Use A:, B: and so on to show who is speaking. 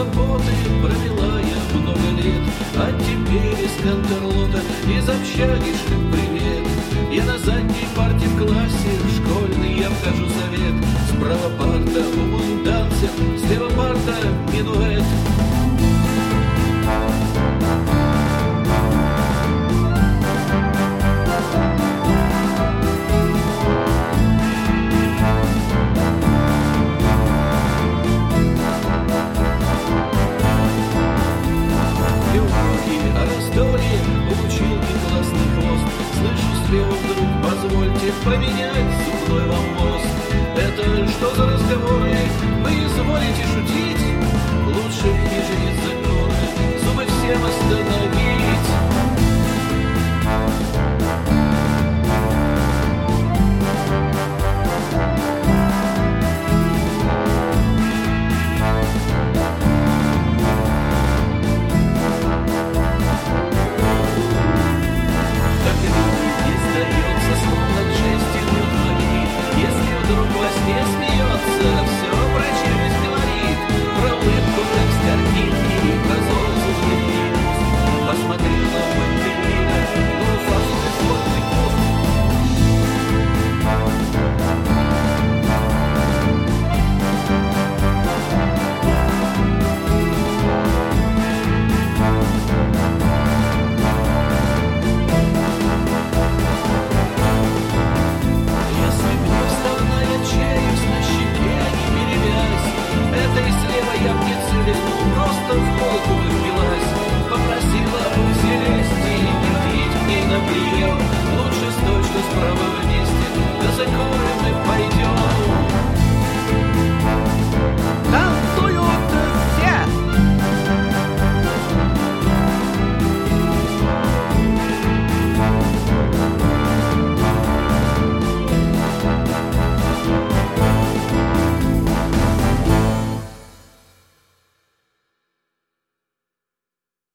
A: работы провела я много лет, а теперь из Кантерлота, из общаги шлют привет. Я на задней парте в классе, школьный я вхожу совет. Справа парта, умун танцев, слева парта, минуэт. позвольте поменять зубной вам мозг.